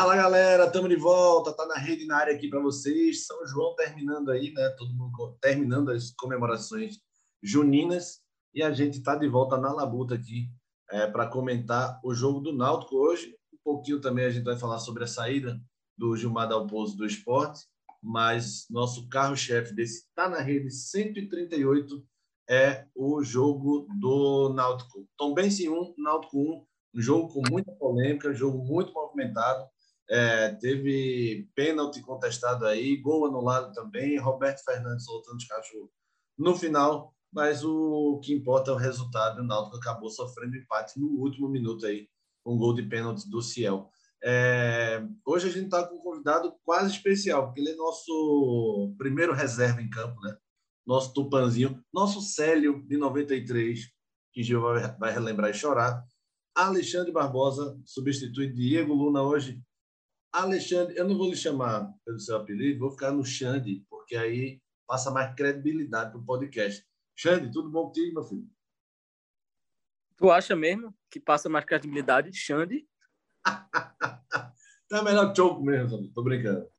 Fala galera, estamos de volta, tá na rede na área aqui para vocês. São João terminando aí, né? Todo mundo terminando as comemorações juninas e a gente está de volta na labuta aqui é, para comentar o jogo do Náutico hoje. Um pouquinho também a gente vai falar sobre a saída do Gilmar Dalpozo do esporte, mas nosso carro-chefe desse tá na rede 138 é o jogo do Náutico. Tombense 1, Náutico 1, um jogo com muita polêmica, um jogo muito movimentado. É, teve pênalti contestado aí, gol anulado também, Roberto Fernandes soltando os cachorros no final, mas o que importa é o resultado. O Náutico acabou sofrendo empate no último minuto aí, com um gol de pênalti do Ciel. É, hoje a gente está com um convidado quase especial, porque ele é nosso primeiro reserva em campo, né? Nosso Tupanzinho, nosso Célio de 93, que Gil vai, vai relembrar e chorar. Alexandre Barbosa substitui Diego Luna hoje. Alexandre, eu não vou lhe chamar pelo seu apelido, vou ficar no Xande, porque aí passa mais credibilidade para o podcast. Xande, tudo bom contigo, meu filho? Tu acha mesmo que passa mais credibilidade, Xande? tá melhor choco mesmo, tô brincando.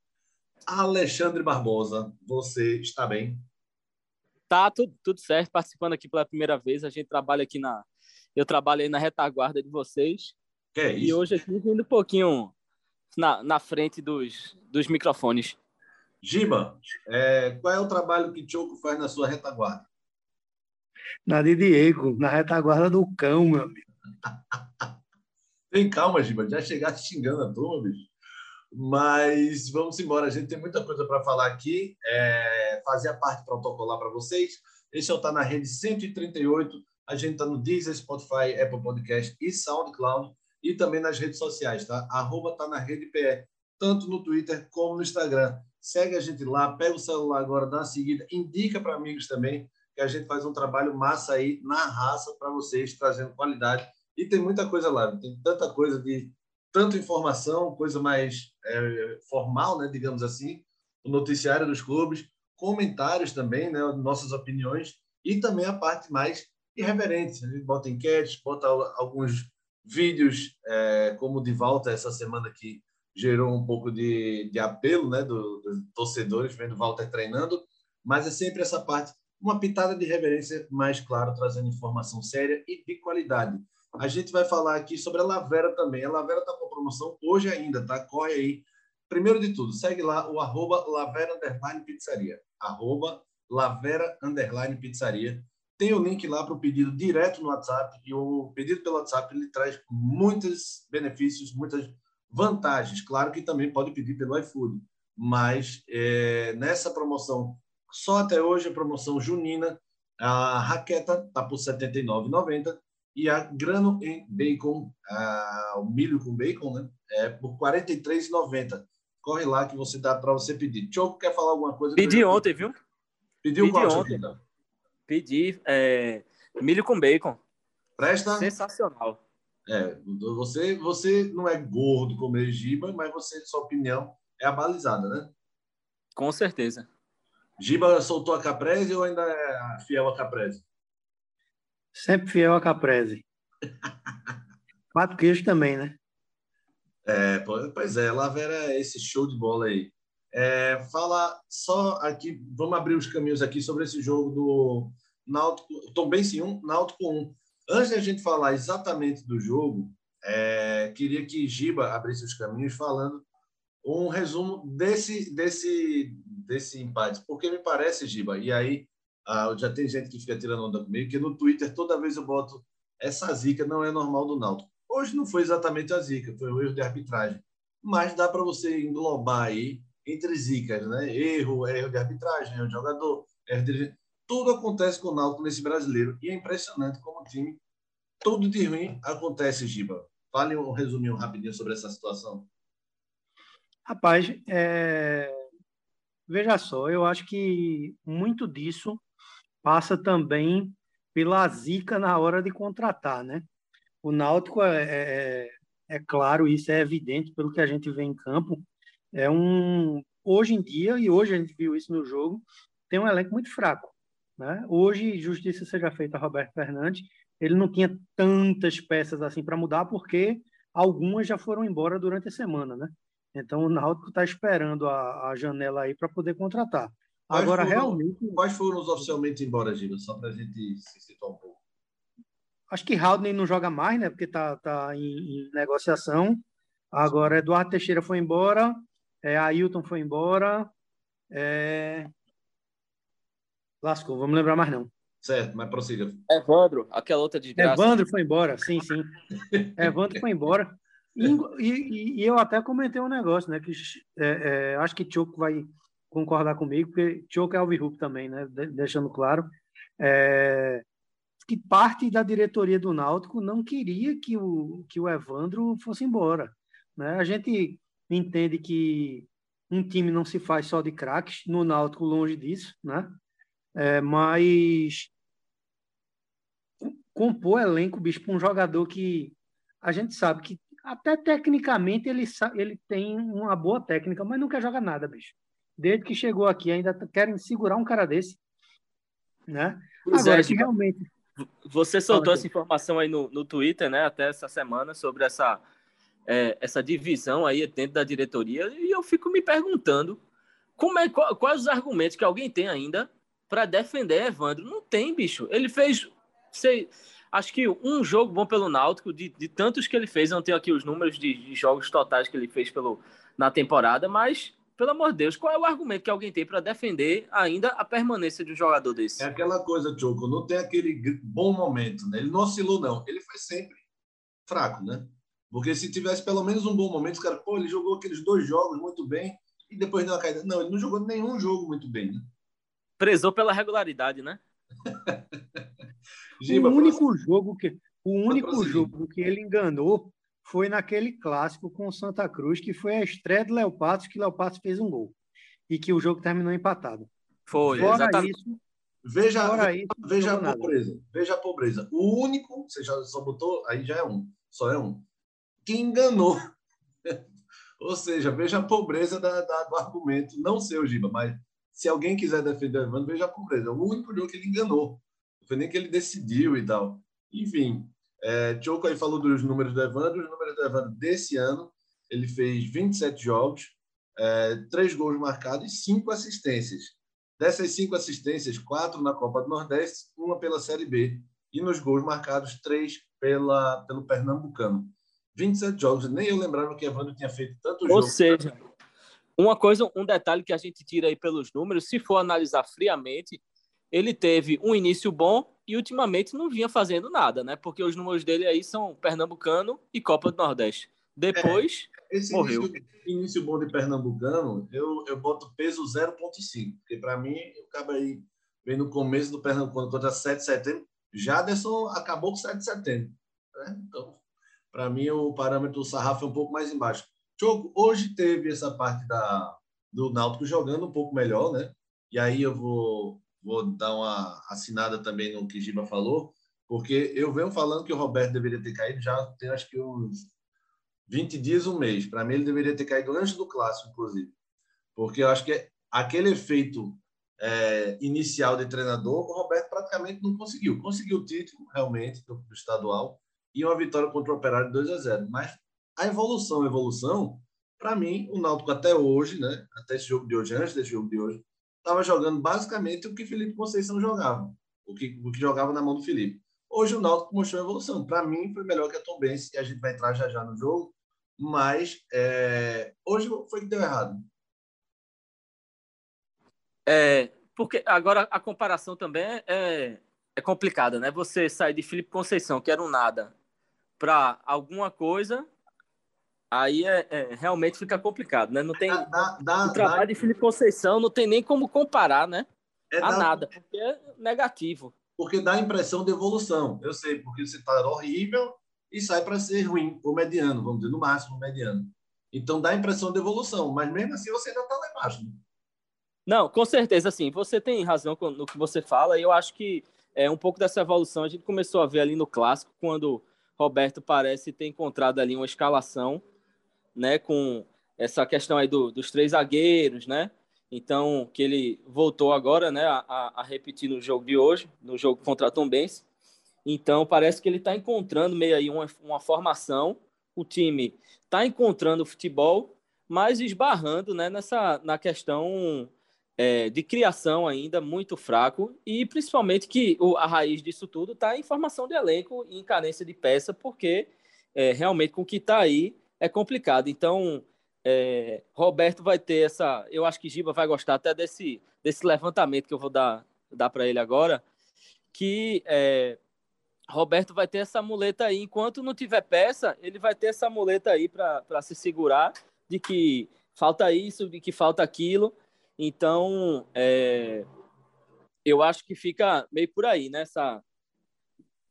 Alexandre Barbosa, você está bem? Tá, tudo, tudo certo, participando aqui pela primeira vez. A gente trabalha aqui na. Eu trabalhei na retaguarda de vocês. Que é isso? E hoje aqui vindo um pouquinho na, na frente dos, dos microfones. Giba, é, qual é o trabalho que Choco faz na sua retaguarda? Na de Diego, na retaguarda do cão, meu amigo. Tem calma, Giba, já chegaste xingando a turma, bicho. Mas vamos embora, a gente tem muita coisa para falar aqui. É, fazer a parte protocolar para vocês. Esse é o Tá na Rede 138. A gente está no Deezer, Spotify, Apple Podcast e SoundCloud. E também nas redes sociais, tá? Arroba Tá na Rede PE, tanto no Twitter como no Instagram. Segue a gente lá, pega o celular agora, dá uma seguida, indica para amigos também, que a gente faz um trabalho massa aí na raça para vocês, trazendo qualidade e tem muita coisa lá, tem tanta coisa de tanta informação, coisa mais é, formal, né, digamos assim, o noticiário dos clubes, comentários também, né, nossas opiniões e também a parte mais irreverente. A gente bota enquetes, bota alguns vídeos, é, como de volta essa semana que gerou um pouco de, de apelo, né, do, dos torcedores vendo Walter treinando, mas é sempre essa parte, uma pitada de reverência, mais claro, trazendo informação séria e de qualidade. A gente vai falar aqui sobre a Lavera também. A Lavera está com promoção hoje ainda, tá? Corre aí. Primeiro de tudo, segue lá o arroba Lavera Underline Pizzaria. Arroba Lavera Underline Pizzaria. Tem o link lá para o pedido direto no WhatsApp. E o pedido pelo WhatsApp ele traz muitos benefícios, muitas vantagens. Claro que também pode pedir pelo iFood. Mas é, nessa promoção, só até hoje, a promoção junina, a raqueta está por R$ 79,90 e a grano em bacon, a, o milho com bacon, né? É por R$ 43,90. Corre lá que você dá para você pedir. Choco, quer falar alguma coisa? Pedi ontem, viu? Pediu Pedi qual, ontem. Pedi é, milho com bacon. Presta? Sensacional. É, você, você não é gordo como Giba, mas você, sua opinião é abalizada, né? Com certeza. Giba soltou a Caprese ou ainda é fiel a Caprese? Sempre fiel a Caprese. Quatro queijos também, né? É, pois é, Lavera é esse show de bola aí. É, fala só aqui, vamos abrir os caminhos aqui sobre esse jogo do Náutico, Tombense 1, Náutico 1. Antes de a gente falar exatamente do jogo, é, queria que Giba abrisse os caminhos falando um resumo desse, desse, desse empate. Porque me parece, Giba, e aí ah, já tem gente que fica tirando onda comigo, que no Twitter toda vez eu boto essa zica não é normal do Náutico. Hoje não foi exatamente a zica, foi um erro de arbitragem. Mas dá para você englobar aí entre zicas, né? Erro, erro de arbitragem, erro de jogador, erro de... Tudo acontece com o Náutico nesse brasileiro. E é impressionante como o time, tudo de ruim acontece, Giba. Fale um resuminho rapidinho sobre essa situação. Rapaz, é... veja só, eu acho que muito disso passa também pela zica na hora de contratar, né? O Náutico é, é, é, claro, isso é evidente pelo que a gente vê em campo. É um hoje em dia e hoje a gente viu isso no jogo tem um elenco muito fraco, né? Hoje justiça seja feita a Roberto Fernandes, ele não tinha tantas peças assim para mudar porque algumas já foram embora durante a semana, né? Então o Náutico está esperando a, a, janela aí para poder contratar. Quais Agora, foram, realmente. Quais foram os oficialmente embora, Gila? Só para a gente se situar um pouco. Acho que Haldane não joga mais, né? Porque está tá em, em, negociação. Agora, Eduardo Teixeira foi embora, é, Ailton foi embora. É... Lascou, vamos lembrar mais não. Certo, mas prossiga. Evandro, aquela outra de graça. Evandro foi embora, sim, sim. Evandro foi embora. E, e, e, eu até comentei um negócio, né? Que é, é, acho que Choco vai concordar comigo, porque Choco é Alvirrup também, né? De, deixando claro. É, que parte da diretoria do Náutico não queria que o, que o Evandro fosse embora. Né? A gente entende que um time não se faz só de craques, no Náutico longe disso, né? É, mas compor elenco, bicho, para um jogador que a gente sabe que até tecnicamente ele, ele tem uma boa técnica, mas nunca joga nada, bicho. Desde que chegou aqui, ainda querem segurar um cara desse, né? Pois Agora, é, que realmente... Você soltou essa informação aí no, no Twitter, né, até essa semana, sobre essa, é, essa divisão aí dentro da diretoria, e eu fico me perguntando como é, quais os argumentos que alguém tem ainda para defender Evandro. Não tem, bicho. Ele fez sei, acho que um jogo bom pelo Náutico, de, de tantos que ele fez, eu não tenho aqui os números de, de, jogos totais que ele fez pelo, na temporada, mas, pelo amor de Deus, qual é o argumento que alguém tem para defender ainda a permanência de um jogador desse? É aquela coisa, Choco, não tem aquele bom momento, né? Ele não oscilou, não. Ele foi sempre fraco, né? Porque se tivesse pelo menos um bom momento, os caras, pô, ele jogou aqueles dois jogos muito bem e depois deu uma caída. Não, ele não jogou nenhum jogo muito bem, né? Prezou pela regularidade, né? Giba, o único próximo. jogo que o único jogo que ele enganou foi naquele clássico com o Santa Cruz, que foi a estreia do Léo Patos, que Léo Patos fez um gol. E que o jogo terminou empatado. Foi, Fora exatamente. Isso, veja, Fora isso, veja a pobreza. Nada. Veja a pobreza. O único, você já só botou, aí já é um, só é um, que enganou. Ou seja, veja a pobreza da, da, do argumento. Não seu, Giba, mas se alguém quiser defender o Evandro, veja a pobreza. O único jogo que ele enganou. Não foi nem que ele decidiu e tal. Enfim, é, Choco aí falou dos números do Evandro. Os números do Evandro desse ano, ele fez 27 jogos, é, 3 gols marcados e 5 assistências. Dessas 5 assistências, 4 na Copa do Nordeste, uma pela Série B. E nos gols marcados, 3 pela, pelo Pernambucano. 27 jogos. Nem eu lembrava que Evandro tinha feito tanto jogo. Ou seja, uma coisa, um detalhe que a gente tira aí pelos números, se for analisar friamente, ele teve um início bom e ultimamente não vinha fazendo nada, né? Porque os números dele aí são Pernambucano e Copa do Nordeste. Depois, é, esse morreu. Início, início, bom de Pernambucano, eu, eu boto peso 0,5, porque para mim, o cara aí vem no começo do Pernambucano contra 7 de setembro, Jaderson acabou com 7 de setembro. Né? Então, para mim, o parâmetro do sarrafo é um pouco mais embaixo. Choco, hoje teve essa parte da, do Náutico jogando um pouco melhor, né? E aí eu vou vou dar uma assinada também no que Giba falou, porque eu venho falando que o Roberto deveria ter caído já tem acho que uns 20 dias, um mês. Para mim, ele deveria ter caído antes do clássico, inclusive. Porque eu acho que aquele efeito é, inicial de treinador, o Roberto praticamente não conseguiu. Conseguiu o título, realmente, do, estadual, e uma vitória contra o Operário de 2 a 0. Mas a evolução, a evolução, para mim, o Náutico até hoje, né, até esse jogo de hoje, antes desse jogo de hoje, estava jogando basicamente o que Felipe Conceição jogava, o que, o que jogava na mão do Felipe. Hoje o Náutico mostrou evolução. Para mim, foi melhor que a Tom Benz, e a gente vai entrar já já no jogo, mas é, hoje foi que deu errado. É, porque agora a comparação também é, é complicada, né? Você sai de Felipe Conceição, que era um nada, para alguma coisa aí é, é, realmente fica complicado, né? Não tem dá, dá, o trabalho dá, de Felipe Conceição não tem nem como comparar, né? É, a nada, porque é negativo. Porque dá a impressão de evolução. Eu sei, porque você está horrível e sai para ser ruim, ou mediano, vamos dizer, no máximo mediano. Então dá a impressão de evolução, mas mesmo assim você ainda está lá embaixo. Né? Não, com certeza, assim, você tem razão no que você fala, e eu acho que é um pouco dessa evolução a gente começou a ver ali no clássico, quando Roberto parece ter encontrado ali uma escalação né, com essa questão aí do, dos três zagueiros, né? Então, que ele voltou agora, né, a, a repetir no jogo de hoje, no jogo contra a Tom Benz. Então, parece que ele está encontrando meio aí uma, uma formação, o time está encontrando o futebol, mas esbarrando né, nessa, na questão é, de criação ainda muito fraco e principalmente que o, a raiz disso tudo está em formação de elenco e em carência de peça, porque é, realmente com o que está aí é complicado. Então, é, Roberto vai ter essa. Eu acho que Giba vai gostar até desse, desse levantamento que eu vou dar, dar para ele agora, que é, Roberto vai ter essa muleta aí. Enquanto não tiver peça, ele vai ter essa muleta aí para se segurar de que falta isso, de que falta aquilo. Então, é, eu acho que fica meio por aí, nessa,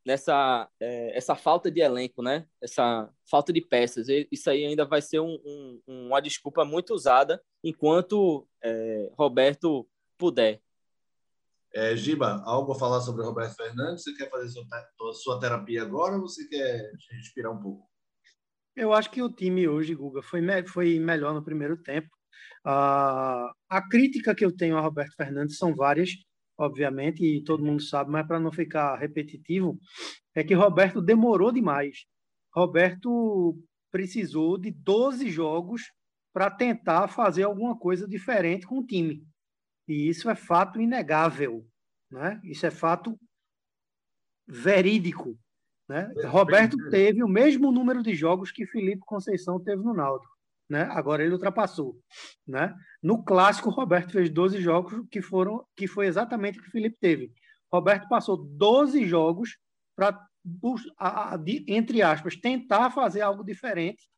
nessa é, essa falta de elenco, né? Essa falta de peças. Isso aí ainda vai ser um, um, uma desculpa muito usada enquanto é, Roberto puder. É, Giba, algo a falar sobre o Roberto Fernandes? Você quer fazer sua, sua terapia agora ou você quer respirar um pouco? Eu acho que o time hoje, Guga, foi, me foi melhor no primeiro tempo. Uh, a crítica que eu tenho a Roberto Fernandes são várias, obviamente, e todo mundo sabe, mas para não ficar repetitivo, é que Roberto demorou demais. Roberto precisou de 12 jogos para tentar fazer alguma coisa diferente com o time. E isso é fato inegável. Né? Isso é fato verídico. Né? Roberto teve o mesmo número de jogos que Felipe Conceição teve no Naldo né? Agora ele ultrapassou, né? No clássico, Roberto fez 12 jogos que foram que foi exatamente o que o Felipe teve. Roberto passou 12 jogos para entre aspas tentar fazer algo diferente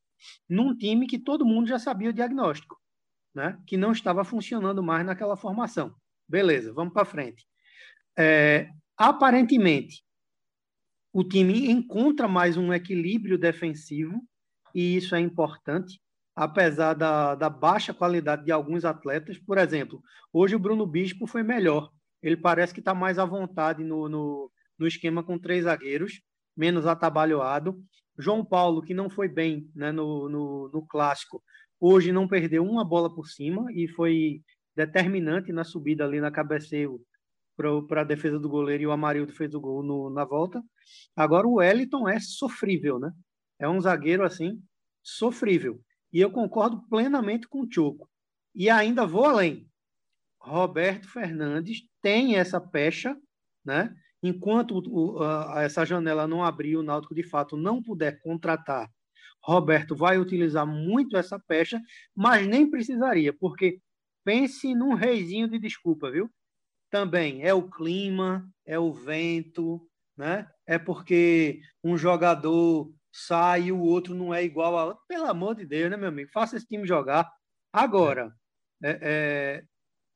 num time que todo mundo já sabia o diagnóstico, né? Que não estava funcionando mais naquela formação. Beleza, vamos para frente. É, aparentemente, o time encontra mais um equilíbrio defensivo e isso é importante apesar da, da baixa qualidade de alguns atletas. Por exemplo, hoje o Bruno Bispo foi melhor. Ele parece que está mais à vontade no, no, no, esquema com três zagueiros, menos atabalhoado. João Paulo, que não foi bem né, no, no, no clássico, hoje não perdeu uma bola por cima e foi determinante na subida ali na cabeceio para a defesa do goleiro e o Amarildo fez o gol no, na volta. Agora o Wellington é sofrível, né? É um zagueiro assim sofrível. E eu concordo plenamente com o Choco. E ainda vou além. Roberto Fernandes tem essa pecha, né? Enquanto o, a, essa janela não abrir, o Náutico de fato não puder contratar, Roberto vai utilizar muito essa pecha, mas nem precisaria, porque pense num reizinho de desculpa, viu? Também é o clima, é o vento, né? É porque um jogador sai o outro não é igual a outro. Pelo amor de Deus, né, meu amigo? Faça esse time jogar. Agora, é, é,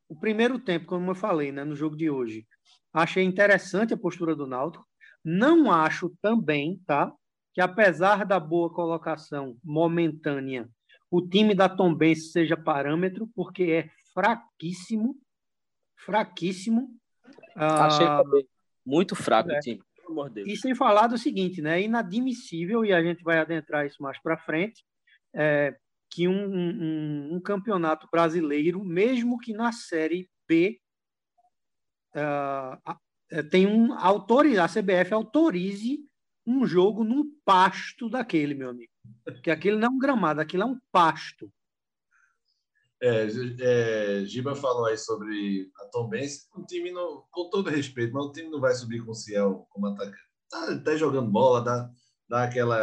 o primeiro tempo, como eu falei, né, no jogo de hoje, achei interessante a postura do Náutico. Não acho também, tá, que apesar da boa colocação momentânea, o time da Tombense seja parâmetro, porque é fraquíssimo, fraquíssimo. Achei ah, muito fraco é. o time amor de Deus. E sem falar do seguinte, né? É inadmissível, e a gente vai adentrar isso mais para frente, é, que um, um, um, campeonato brasileiro, mesmo que na Série B, uh, tem um autoriza, a CBF autorize um jogo num pasto daquele, meu amigo. Porque aquele não é um gramado, aquilo é um pasto. É, é, Giba falou aí sobre a Tom Benz. O time, não, com todo respeito, mas o time não vai subir com o Ciel como atacante. Tá, tá jogando bola, dá, dá aquela.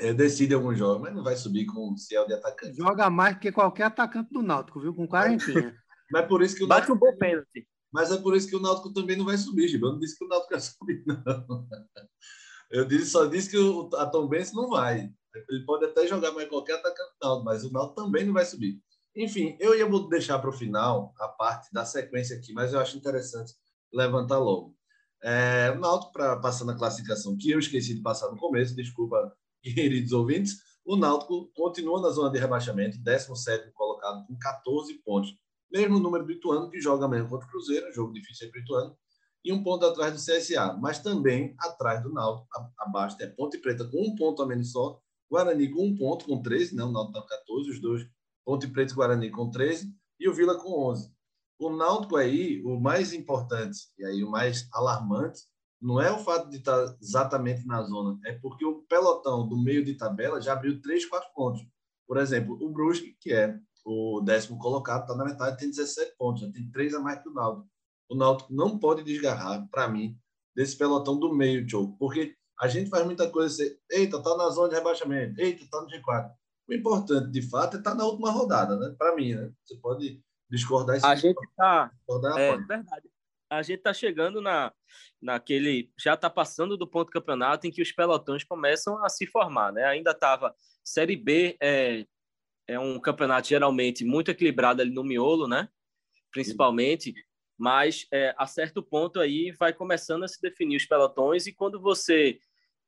É, decide alguns jogos, mas não vai subir com o Ciel de atacante. Joga mais que qualquer atacante do Náutico, viu? Com quarentinha. mas por isso que o Bate um bom pênalti. Mas é por isso que o Náutico também não vai subir, Giba. Eu não disse que o Náutico vai subir, não. Eu disse, só disse que o, a Tom Benz não vai. Ele pode até jogar mais qualquer atacante do mas o Náutico também não vai subir. Enfim, eu ia deixar para o final a parte da sequência aqui, mas eu acho interessante levantar logo. É, o Náutico, pra, passando a classificação, que eu esqueci de passar no começo, desculpa, queridos ouvintes, o Náutico continua na zona de rebaixamento, 17 colocado com 14 pontos. Mesmo número do Ituano, que joga amanhã contra o Cruzeiro, jogo difícil para o Ituano, e um ponto atrás do CSA, mas também atrás do Náutico, abaixo, é Ponte Preta com um ponto a menos só, Guarani com um ponto, com 13, né? o Náutico está com 14, os dois, Ponte Preta e Guarani com 13, e o Vila com 11. O Náutico aí, o mais importante, e aí o mais alarmante, não é o fato de estar tá exatamente na zona, é porque o pelotão do meio de tabela já abriu 3, 4 pontos. Por exemplo, o Brusque, que é o décimo colocado, está na metade, tem 17 pontos, já tem três a mais que o Náutico. O Náutico não pode desgarrar, para mim, desse pelotão do meio, Tio, porque a gente faz muita coisa assim, eita, tá na zona de rebaixamento, eita, tá no G4. O importante, de fato, é estar tá na última rodada, né? Para mim, né? Você pode discordar. A gente está... É verdade. A gente está chegando na, naquele... Já está passando do ponto do campeonato em que os pelotões começam a se formar, né? Ainda estava... Série B é, é um campeonato geralmente muito equilibrado ali no miolo, né? Principalmente. Mas é, a certo ponto aí vai começando a se definir os pelotões e quando você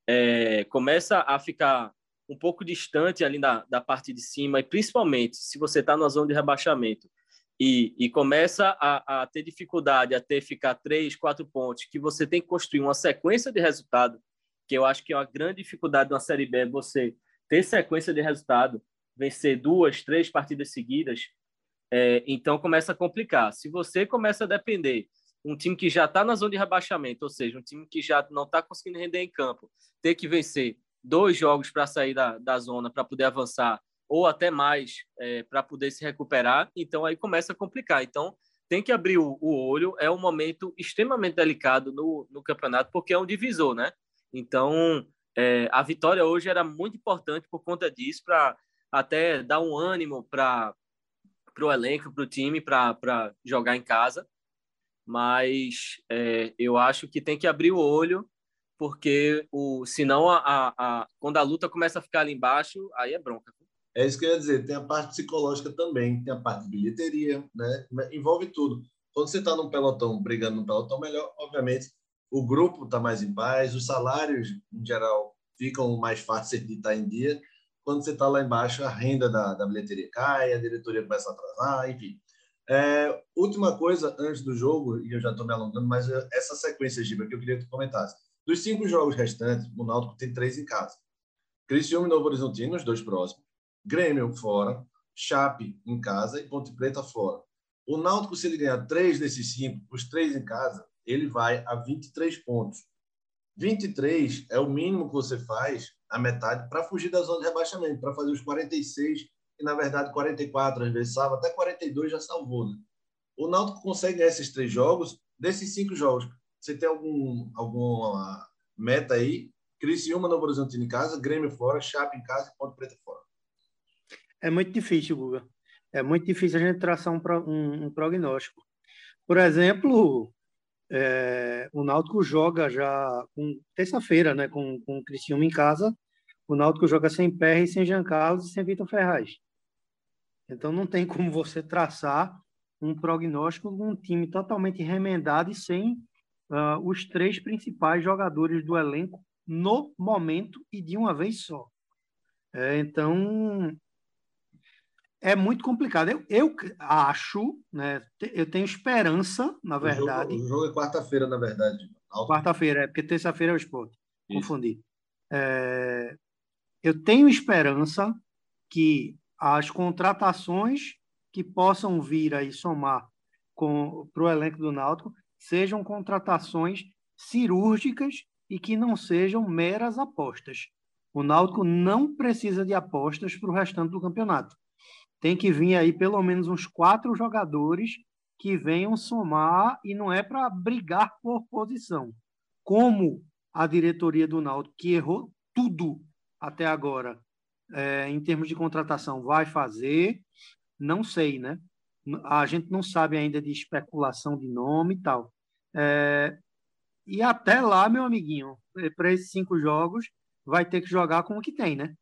é, começa a ficar um pouco distante ali da, da parte de cima, e principalmente se você está na zona de rebaixamento e, e começa a, a, ter dificuldade a ter ficar três, quatro pontos, que você tem que construir uma sequência de resultado, que eu acho que é uma grande dificuldade na Série B, é você ter sequência de resultado, vencer duas, três partidas seguidas, é, então começa a complicar. Se você começa a depender um time que já está na zona de rebaixamento, ou seja, um time que já não está conseguindo render em campo, ter que vencer dois jogos para sair da, da zona, para poder avançar, ou até mais é, para poder se recuperar, então aí começa a complicar. Então tem que abrir o, o olho, é um momento extremamente delicado no, no campeonato, porque é um divisor, né? Então é, a vitória hoje era muito importante por conta disso, para até dar um ânimo para o elenco, para o time, para jogar em casa mas é, eu acho que tem que abrir o olho, porque o, senão a, a, a, quando a luta começa a ficar ali embaixo, aí é bronca. É isso que eu ia dizer, tem a parte psicológica também, tem a parte de bilheteria, né? envolve tudo. Quando você está num pelotão, brigando num pelotão melhor, obviamente o grupo está mais em paz, os salários, em geral, ficam mais fáceis de estar em dia. Quando você está lá embaixo, a renda da, da bilheteria cai, a diretoria começa a atrasar, enfim. É, última coisa antes do jogo, e eu já estou me alongando, mas essa sequência, Giba, que eu queria que tu comentasse. Dos cinco jogos restantes, o Náutico tem três em casa. Criciúma e Novo Horizontino, os dois próximos. Grêmio fora. Chape em casa e Ponte Preta fora. O Náutico, se ele ganhar três desses cinco, os três em casa, ele vai a 23 pontos. 23 é o mínimo que você faz, a metade, para fugir da zona de rebaixamento, para fazer os 46 e na verdade 44 às vezes salva, até 42 já salvou. Né? O Náutico consegue esses três jogos, desses cinco jogos, você tem algum, alguma meta aí? Criciúma, Novo Horizonte em casa, Grêmio fora, Chape em casa e Ponte Preta fora. É muito difícil, Guga. É muito difícil a gente traçar um, um, um prognóstico. Por exemplo, é, o Náutico joga já terça-feira, né, com, com o Criciúma em casa. O Náutico joga sem Pérez, sem Jean Carlos e sem Vitor Ferraz. Então não tem como você traçar um prognóstico de um time totalmente remendado e sem uh, os três principais jogadores do elenco no momento e de uma vez só. É, então é muito complicado. Eu, eu acho, né? Eu tenho esperança, na verdade. O jogo, o jogo é quarta-feira, na verdade. Quarta-feira, é porque terça-feira é o esporte. Confundi. É, eu tenho esperança que as contratações que possam vir aí somar para o elenco do Náutico sejam contratações cirúrgicas e que não sejam meras apostas. O Náutico não precisa de apostas para o restante do campeonato. Tem que vir aí pelo menos uns quatro jogadores que venham somar e não é para brigar por posição. Como a diretoria do Náutico, que errou tudo até agora, é, em termos de contratação, vai fazer? Não sei, né? A gente não sabe ainda de especulação de nome e tal. É, e até lá, meu amiguinho, é, para esses cinco jogos, vai ter que jogar com o que tem, né?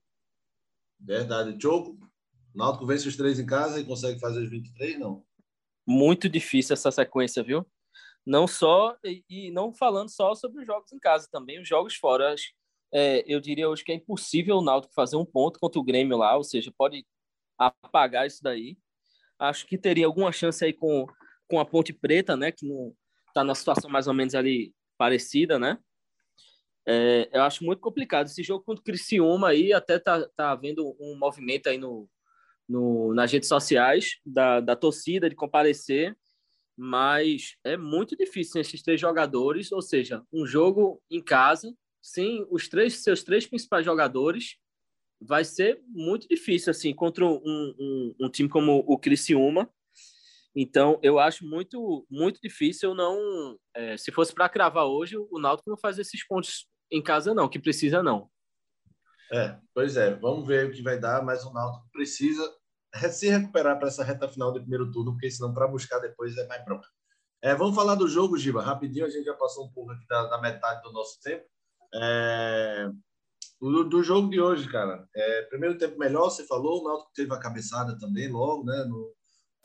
Verdade. Choco, Náutico vence os três em casa e consegue fazer os 23, não? Muito difícil essa sequência, viu? Não só, e, e não falando só sobre os jogos em casa, também os jogos fora é, eu diria hoje que é impossível o Náutico fazer um ponto contra o Grêmio lá, ou seja, pode apagar isso daí. Acho que teria alguma chance aí com, com a Ponte Preta, né, que está na situação mais ou menos ali parecida, né? É, eu acho muito complicado. Esse jogo contra o Criciúma aí até tá, tá havendo um movimento aí no, no, nas redes sociais da, da torcida de comparecer, mas é muito difícil esses três jogadores, ou seja, um jogo em casa sem os três seus três principais jogadores vai ser muito difícil, assim, contra um, um, um time como o Criciúma. Então, eu acho muito, muito difícil não... É, se fosse para cravar hoje, o Náutico não faz esses pontos em casa, não, que precisa, não. É, pois é. Vamos ver o que vai dar, mas o Náutico precisa se recuperar para essa reta final do primeiro turno, porque senão para buscar depois é mais bronca. É, vamos falar do jogo, Giba, rapidinho, a gente já passou um pouco aqui da, da metade do nosso tempo. É, do, do, jogo de hoje, cara. É, primeiro tempo melhor, você falou, o Náutico teve a cabeçada também logo, né? No,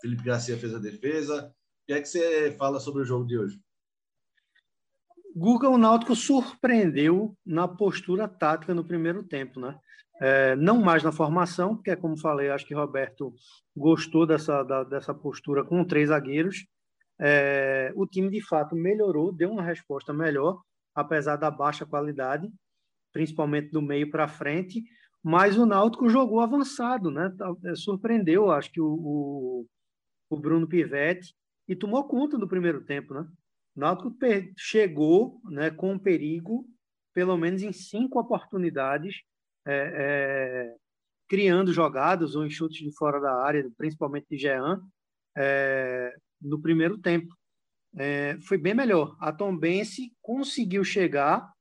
Felipe Garcia fez a defesa. O que é que você fala sobre o jogo de hoje? Guga, o Náutico surpreendeu na postura tática no primeiro tempo, né? É, não mais na formação, porque, como falei, acho que Roberto gostou dessa, da, dessa postura com três zagueiros, é, o time de fato melhorou, deu uma resposta melhor, apesar da baixa qualidade, principalmente do meio para frente, mas o Náutico jogou avançado, né? Tá, é, surpreendeu, acho que o, o, Bruno Pivetti e tomou conta do primeiro tempo, né? O Náutico chegou, né, com perigo, pelo menos em cinco oportunidades, é, é, criando jogadas ou em chutes de fora da área, principalmente de Jean, é, no primeiro tempo. É, foi bem melhor. A Tombense conseguiu chegar,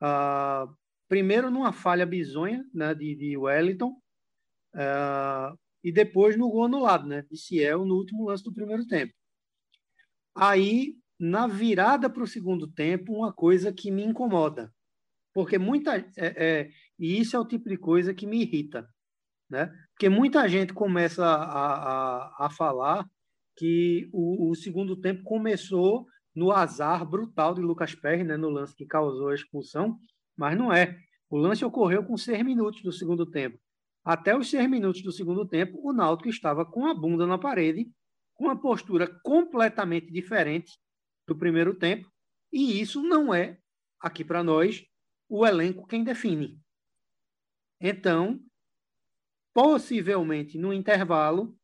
ah, primeiro numa falha bizonha né, de, de Wellington, ah, e depois no gol anulado, né, de Ciel, no último lance do primeiro tempo. Aí, na virada para o segundo tempo, uma coisa que me incomoda, porque muita. É, é, e isso é o tipo de coisa que me irrita, né? Porque muita gente começa a, a, a falar que o, o, segundo tempo começou no azar brutal de Lucas Perry, né, no lance que causou a expulsão, mas não é. O lance ocorreu com seis minutos do segundo tempo. Até os seis minutos do segundo tempo, o Náutico estava com a bunda na parede, com uma postura completamente diferente do primeiro tempo, e isso não é, aqui para nós, o elenco quem define. Então, possivelmente no intervalo,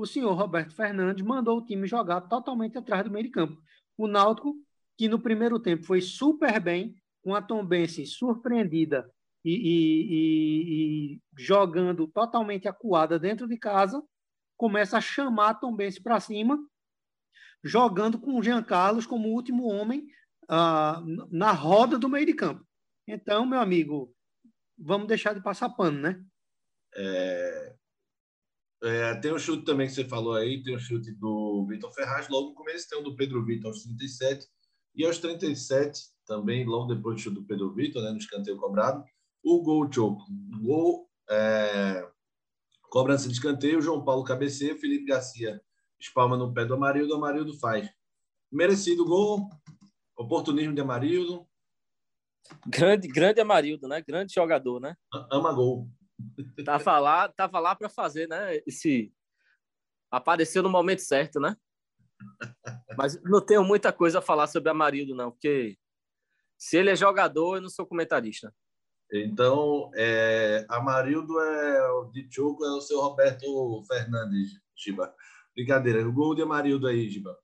o senhor Roberto Fernandes mandou o time jogar totalmente atrás do meio de campo. O Náutico, que no primeiro tempo foi super bem, com a Tombense surpreendida e, e, e, e, jogando totalmente acuada dentro de casa, começa a chamar a Tombense para cima, jogando com o Jean Carlos como último homem ah, na roda do meio de campo. Então, meu amigo, vamos deixar de passar pano, né? É, é, tem o um chute também que você falou aí, tem o um chute do Vitor Ferraz, logo no começo tem o um do Pedro Vitor aos 37, e aos 37, também logo depois do chute do Pedro Vitor, né, no escanteio cobrado, o gol choco. Gol, é, cobrança de escanteio, João Paulo cabeceia, Felipe Garcia espalma no pé do Amarildo, Amarildo faz. Merecido gol, oportunismo de Amarildo. Grande, grande Amarildo, né? Grande jogador, né? Ama gol. Tava lá, tava lá para fazer, né? Esse apareceu no momento certo, né? Mas não tenho muita coisa a falar sobre Amarildo, não, porque se ele é jogador, eu não sou comentarista. Então, é, Amarildo é o de Choco, é o seu Roberto Fernandes, Giba. Brincadeira. O gol de Amarildo aí, Giba.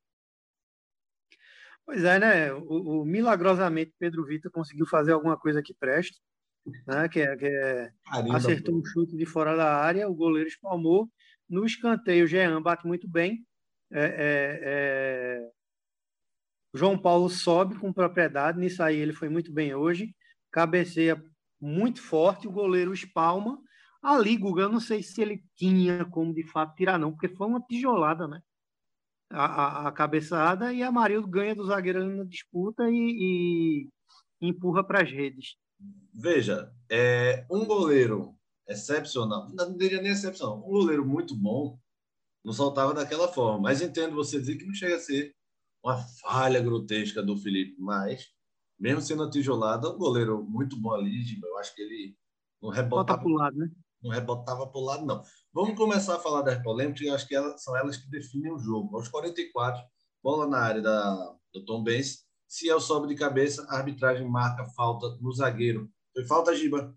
Pois é, né? O, o, milagrosamente Pedro Vitor conseguiu fazer alguma coisa que preste né? que, é, que é, acertou um chute de fora da área, o goleiro espalmou. No escanteio, o Jean bate muito bem. É, é, João Paulo sobe com propriedade, nisso aí ele foi muito bem hoje. Cabeceia muito forte, o goleiro espalma. Ali, Guga, eu não sei se ele tinha como de fato tirar, não, porque foi uma tijolada, né? A, a, a cabeçada e a Marildo ganha do zagueiro na disputa e, e empurra para as redes. Veja, é, um goleiro excepcional, não diria nem excepcional, um goleiro muito bom não soltava daquela forma. Mas entendo você dizer que não chega a ser uma falha grotesca do Felipe, mas mesmo sendo a tijolada, um goleiro muito bom ali, eu acho que ele não rebotava para o lado, né? Não rebotava para o lado, não. Vamos começar a falar das polêmicas, eu acho que elas, são elas que definem o jogo. Aos 44, bola na área da, do Tom Benz, se é o sobe de cabeça, a arbitragem marca falta no zagueiro foi falta, Giba?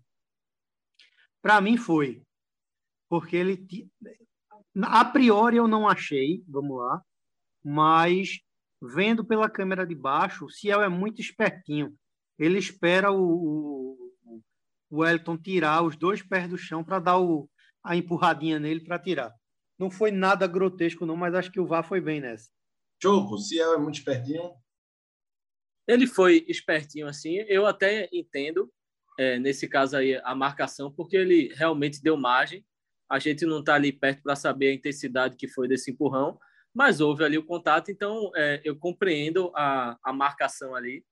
Para mim foi. Porque ele. A priori eu não achei, vamos lá, mas vendo pela câmera de baixo, o Ciel é muito espertinho. Ele espera o, o, o Wellington tirar os dois pés do chão para dar o, a empurradinha nele para tirar. Não foi nada grotesco, não, mas acho que o VAR foi bem nessa. Choco, Ciel é muito espertinho? Ele foi espertinho assim. Eu até entendo, é, nesse caso aí, a marcação, porque ele realmente deu margem. A gente não está ali perto para saber a intensidade que foi desse empurrão, mas houve ali o contato, então é, eu compreendo a, a marcação ali.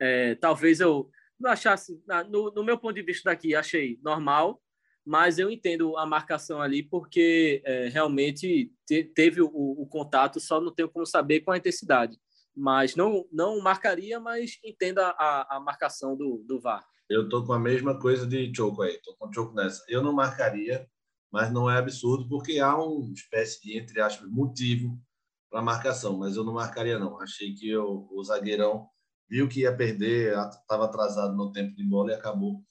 É, talvez eu não achasse, no, no, meu ponto de vista daqui, achei normal, mas eu entendo a marcação ali porque é, realmente te, teve o, o, contato, só não tenho como saber com a intensidade. Mas não, não marcaria, mas entenda a, a marcação do, do VAR. Eu tô com a mesma coisa de Choco aí, tô com Choco nessa. Eu não marcaria, mas não é absurdo, porque há uma espécie de, entre aspas, motivo para marcação, mas eu não marcaria, não. Achei que o, o zagueirão viu que ia perder, estava atrasado no tempo de bola e acabou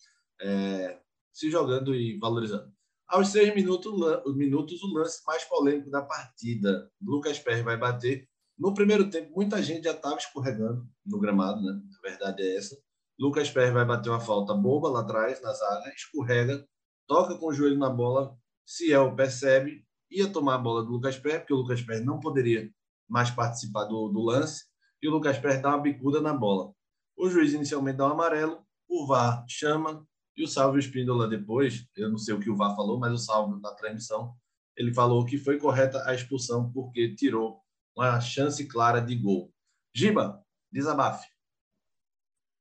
é, se jogando e valorizando. Aos seis minutos, minutos, o lance mais polêmico da partida. Lucas Perry vai bater. No primeiro tempo, muita gente já estava escorregando no gramado, né? A verdade é essa. Lucas Perry vai bater uma falta boba lá atrás, na zaga, escorrega, toca com o joelho na bola. Ciel percebe, ia tomar a bola do Lucas Perry, porque o Lucas Perry não poderia mais participar do, do lance, e o Lucas Perry dá uma bicuda na bola. O juiz inicialmente dá um amarelo, o VAR chama, e o Salvio Espíndola depois, eu não sei o que o VAR falou, mas o Salvio na transmissão, ele falou que foi correta a expulsão porque tirou uma chance clara de gol. Giba, desabafe.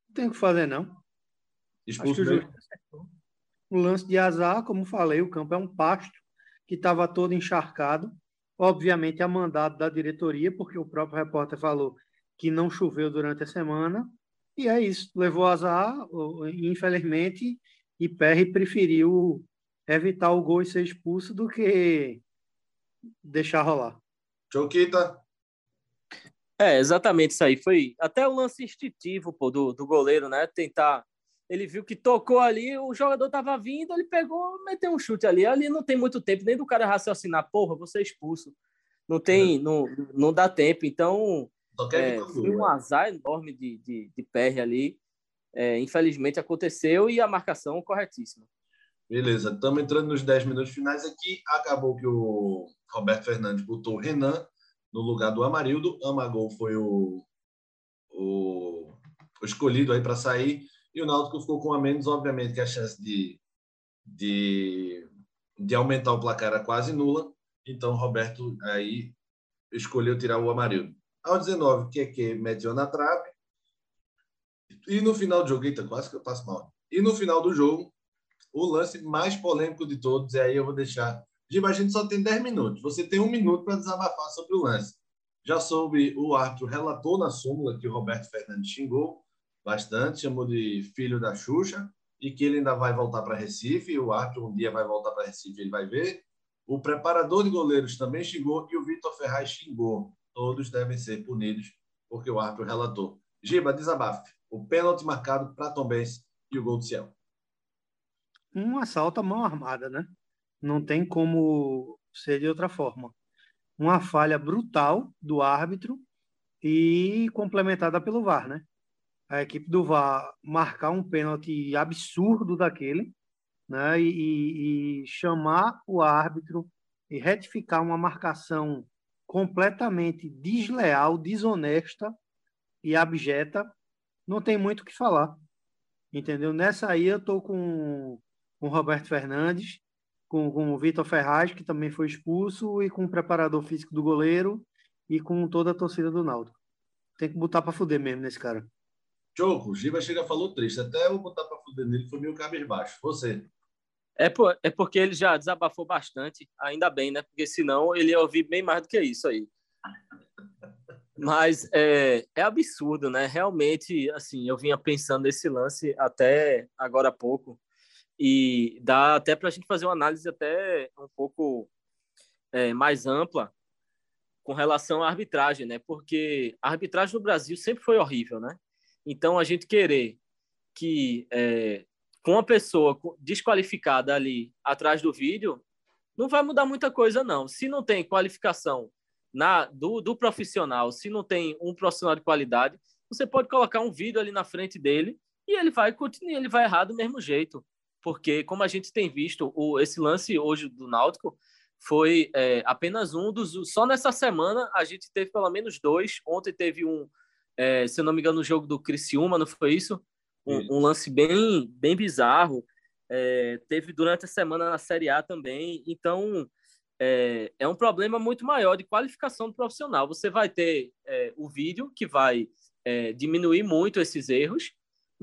Não tem o que fazer, não. Expulso Acho que o lance de azar, como falei, o campo é um pasto que estava todo encharcado. Obviamente, a mandado da diretoria, porque o próprio repórter falou que não choveu durante a semana. E é isso, levou azar, infelizmente, e Perry preferiu evitar o gol e ser expulso do que deixar rolar. Choquita. É, exatamente isso aí. Foi até o lance instintivo pô, do, do goleiro, né? Tentar ele viu que tocou ali, o jogador estava vindo, ele pegou, meteu um chute ali. Ali não tem muito tempo nem do cara raciocinar, porra, você é expulso. Não tem, é. não, não dá tempo. Então, é, foi um né? azar enorme de, de, de PR ali. É, infelizmente aconteceu e a marcação corretíssima. Beleza, estamos entrando nos 10 minutos finais aqui. Acabou que o Roberto Fernandes botou o Renan no lugar do Amarildo. Amagol foi o, o, o escolhido aí para sair. E o Náutico ficou com a menos, obviamente, que a chance de, de, de aumentar o placar era quase nula. Então, Roberto aí escolheu tirar o Amarildo. Ao 19, que é que meteu na trave. E no final do jogo, eita, quase que eu passo mal. E no final do jogo, o lance mais polêmico de todos, e aí eu vou deixar. Giba, a gente só tem 10 minutos. Você tem um minuto para desabafar sobre o lance. Já soube, o árbitro relatou na súmula que o Roberto Fernandes xingou bastante, chamou de filho da Xuxa, e que ele ainda vai voltar para Recife, o árbitro um dia vai voltar para Recife, ele vai ver. O preparador de goleiros também xingou e o Vitor Ferraz xingou. Todos devem ser punidos, porque o árbitro relatou. Giba, desabafe. O pênalti marcado para Tom Benz e o gol do Ciel. Um assalto à mão armada, né? Não tem como ser de outra forma. Uma falha brutal do árbitro e complementada pelo VAR, né? a equipe do VAR marcar um pênalti absurdo daquele, né, e, e, chamar o árbitro e retificar uma marcação completamente desleal, desonesta e abjeta, não tem muito o que falar. Entendeu? Nessa aí eu tô com, com o Roberto Fernandes, com, com o Vitor Ferraz, que também foi expulso, e com o preparador físico do goleiro e com toda a torcida do Naldo. Tem que botar para fuder mesmo nesse cara. Choco, o Giba chega falou triste. Até eu botar para fuder nele foi meio cabisbaixo. Você. É, por, é porque ele já desabafou bastante, ainda bem, né? Porque senão ele ia ouvir bem mais do que isso aí. Mas é, é absurdo, né? Realmente, assim, eu vinha pensando nesse lance até agora há pouco. E dá até para a gente fazer uma análise até um pouco é, mais ampla com relação à arbitragem, né? Porque a arbitragem no Brasil sempre foi horrível, né? Então, a gente querer que é, com a pessoa desqualificada ali atrás do vídeo, não vai mudar muita coisa, não. Se não tem qualificação na do, do profissional, se não tem um profissional de qualidade, você pode colocar um vídeo ali na frente dele e ele vai continuar, ele vai errar do mesmo jeito. Porque como a gente tem visto, o, esse lance hoje do Náutico foi é, apenas um dos. Só nessa semana a gente teve pelo menos dois. Ontem teve um, é, se eu não me engano, no jogo do Criciúma, não foi isso? Um, um lance bem, bem bizarro. É, teve durante a semana na Série A também. Então, é, é, um problema muito maior de qualificação do profissional. Você vai ter é, o vídeo que vai é, diminuir muito esses erros,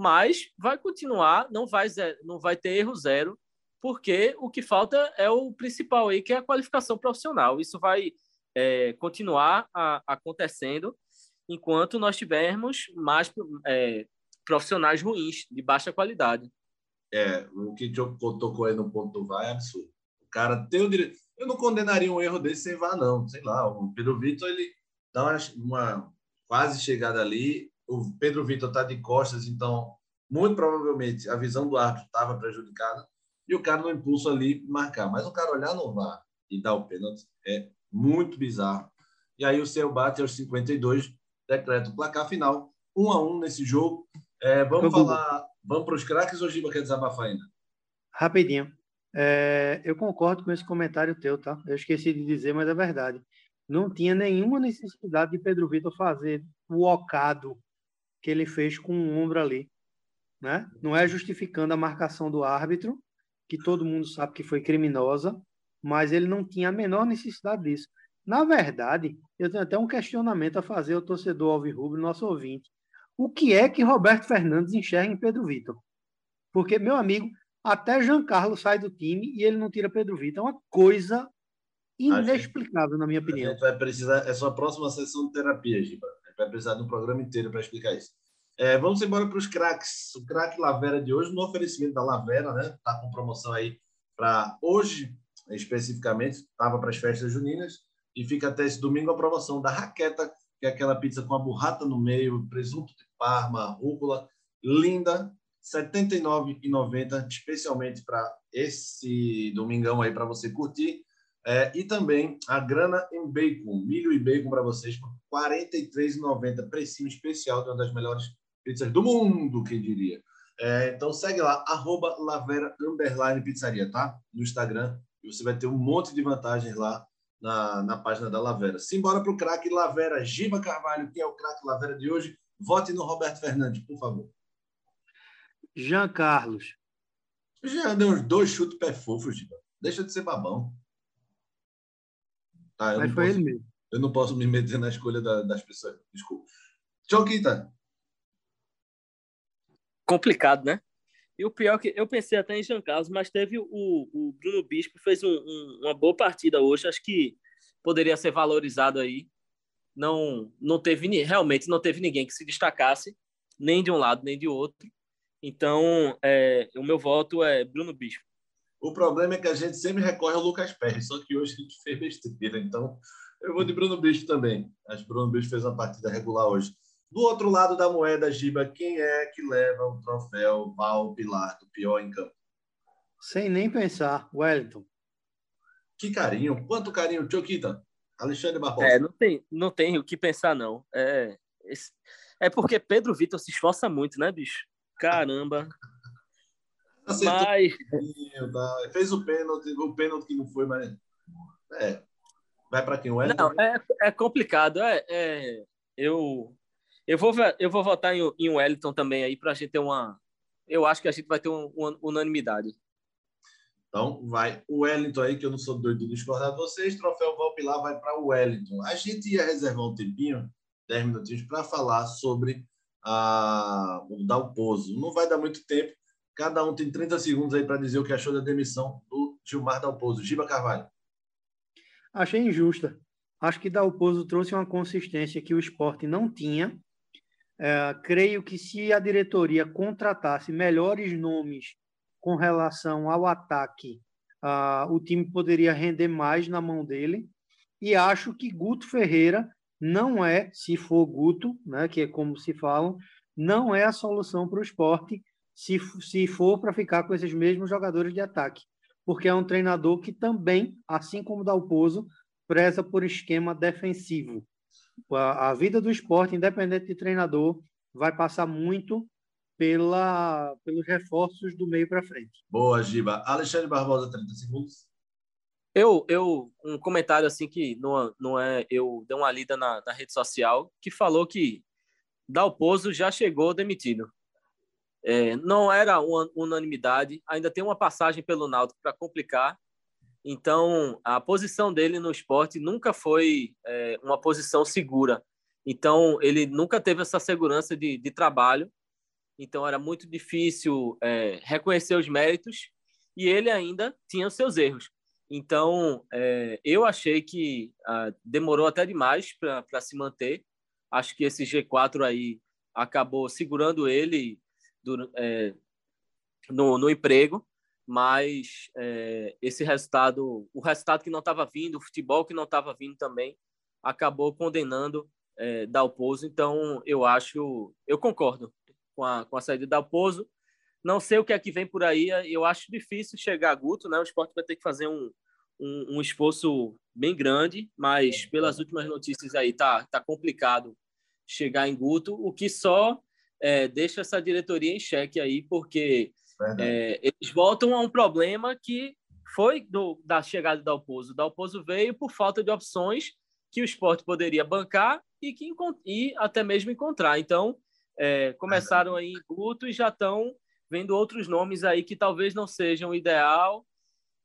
mas vai continuar, não vai, não vai ter erro zero, porque o que falta é o principal aí, que é a qualificação profissional. Isso vai é, continuar a, acontecendo enquanto nós tivermos mais é, profissionais ruins, de baixa qualidade. É, o que tocou aí no ponto do VAR é absurdo. O cara tem o direito. Eu não condenaria um erro desse sem VAR, não. Sei lá, o Pedro Vitor, ele dá uma, uma quase chegada ali. O Pedro Vitor está de costas, então, muito provavelmente, a visão do árbitro estava prejudicada e o cara no impulso ali marcar. Mas o cara olhar no VAR e dar o pênalti é muito bizarro. E aí o seu bate aos 52, decreta o placar final, um a um nesse jogo. É, vamos falar, vamos para os craques ou Giba quer desabafar ainda? Rapidinho. É, eu concordo com esse comentário teu, tá? Eu esqueci de dizer, mas é verdade. Não tinha nenhuma necessidade de Pedro Vitor fazer o ocado que ele fez com o ombro ali. Né? Não é justificando a marcação do árbitro, que todo mundo sabe que foi criminosa, mas ele não tinha a menor necessidade disso. Na verdade, eu tenho até um questionamento a fazer ao torcedor Alvirrubro, nosso ouvinte. O que é que Roberto Fernandes enxerga em Pedro Vitor? Porque, meu amigo, até Jean Carlos sai do time e ele não tira Pedro Vitor. É uma coisa inexplicável, na minha opinião. Gente vai precisar, é só a próxima sessão de terapia, Giba. Vai precisar de um programa inteiro para explicar isso. É, vamos embora para os craques. O craque Lavera de hoje, no oferecimento da Lavera, né? Tá com promoção aí para hoje, especificamente, estava para as festas juninas e fica até esse domingo a promoção da raqueta, que é aquela pizza com a burrata no meio, presunto de parma, rúcula, linda, R$ 79,90, especialmente para esse domingão aí para você curtir. É, e também a grana em bacon, milho e bacon para vocês por R$ 43,90, precinho especial de uma das melhores pizzas do mundo, quem diria. É, então segue lá, arroba Lavera Pizzaria, tá? No Instagram. E você vai ter um monte de vantagens lá na, na página da Lavera. Simbora para o craque Lavera, Giba Carvalho, que é o craque Lavera de hoje. Vote no Roberto Fernandes, por favor. Jean Carlos. Já deu uns dois chutes pé fofo, Giba. Deixa de ser babão. Tá, Mas foi posso, ele mesmo. Eu não posso me meter na escolha da, das pessoas. Desculpa. Choquita. Complicado, né? E o pior é que eu pensei até em Jean Carlos, mas teve o, o Bruno Bispo fez um, um, uma boa partida hoje. Acho que poderia ser valorizado aí. Não, não teve realmente não teve ninguém que se destacasse nem de um lado nem de outro. Então, é, o meu voto é Bruno Bispo. O problema é que a gente sempre recorre ao Lucas Pérez, só que hoje a gente fez besteira. Então, eu vou de Bruno Bispo também. Acho que Bruno Bispo fez uma partida regular hoje. Do outro lado da moeda, Giba, quem é que leva o troféu Val Pilar do pior em campo? Sem nem pensar, Wellington. Que carinho, quanto carinho, Choquita. Alexandre Barbosa. É, não tem, não tem o que pensar, não. É, é porque Pedro Vitor se esforça muito, né, bicho? Caramba. Mas... Tá? Fez o pênalti, o pênalti que não foi, mas. É. Vai para quem? O Não, é, é complicado. É, é, eu, eu, vou, eu vou votar em, em Wellington também aí para a gente ter uma. Eu acho que a gente vai ter um, uma unanimidade. Então, vai o Wellington aí, que eu não sou doido de discordar de vocês. Troféu Valpilar vai para o Wellington. A gente ia reservar um tempinho, 10 minutinhos, para falar sobre a, o Dalpozo. Não vai dar muito tempo. Cada um tem 30 segundos aí para dizer o que achou da demissão do Gilmar Dalpozo. Giba Carvalho. Achei injusta. Acho que Dalpozo trouxe uma consistência que o esporte não tinha. É, creio que se a diretoria contratasse melhores nomes com relação ao ataque, uh, o time poderia render mais na mão dele. E acho que Guto Ferreira não é, se for Guto, né, que é como se falam, não é a solução para o esporte se, se for para ficar com esses mesmos jogadores de ataque. Porque é um treinador que também, assim como Dalpozo, preza por esquema defensivo. A, a vida do esporte, independente de treinador, vai passar muito pela, pelos reforços do meio para frente. Boa, Giba. Alexandre Barbosa, 30 segundos. Eu, eu, um comentário assim que não, não é. Eu dei uma lida na, na rede social que falou que Dalpozo já chegou demitido. É, não era uma unanimidade, ainda tem uma passagem pelo Náutico para complicar. Então, a posição dele no esporte nunca foi é, uma posição segura. Então, ele nunca teve essa segurança de, de trabalho. Então, era muito difícil é, reconhecer os méritos e ele ainda tinha os seus erros. Então, é, eu achei que ah, demorou até demais para se manter. Acho que esse G4 aí acabou segurando ele do, é, no, no, emprego, mas é, esse resultado, o resultado que não estava vindo, o futebol que não estava vindo também, acabou condenando é, Dalpozo. Então, eu acho, eu concordo com a, com a saída de Dalpozo. Não sei o que é que vem por aí. Eu acho difícil chegar a Guto, né? O esporte vai ter que fazer um, um, um esforço bem grande, mas pelas últimas notícias aí tá, tá complicado chegar em Guto, o que só é, deixa essa diretoria em xeque aí, porque é, eles voltam a um problema que foi do, da chegada do Dalpozo. O Dalpozo veio por falta de opções que o esporte poderia bancar e, que, e até mesmo encontrar. Então, é, começaram aí em Guto e já estão vendo outros nomes aí que talvez não sejam o ideal.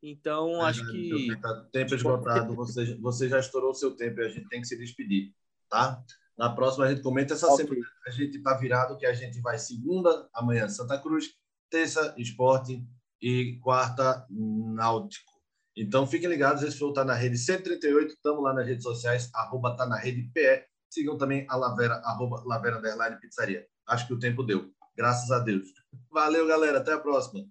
Então, acho que. Tempo esgotado, você, você já estourou o seu tempo e a gente tem que se despedir, tá? Na próxima a gente comenta. Essa okay. semana a gente está virado que a gente vai segunda, amanhã Santa Cruz, terça Esporte e quarta Náutico. Então fiquem ligados, esse foi o Tá na Rede 138. Estamos lá nas redes sociais, arroba Tá na Rede PE. Sigam também a Lavera, arroba Lavera Underline Pizzaria. Acho que o tempo deu. Graças a Deus. Valeu, galera. Até a próxima.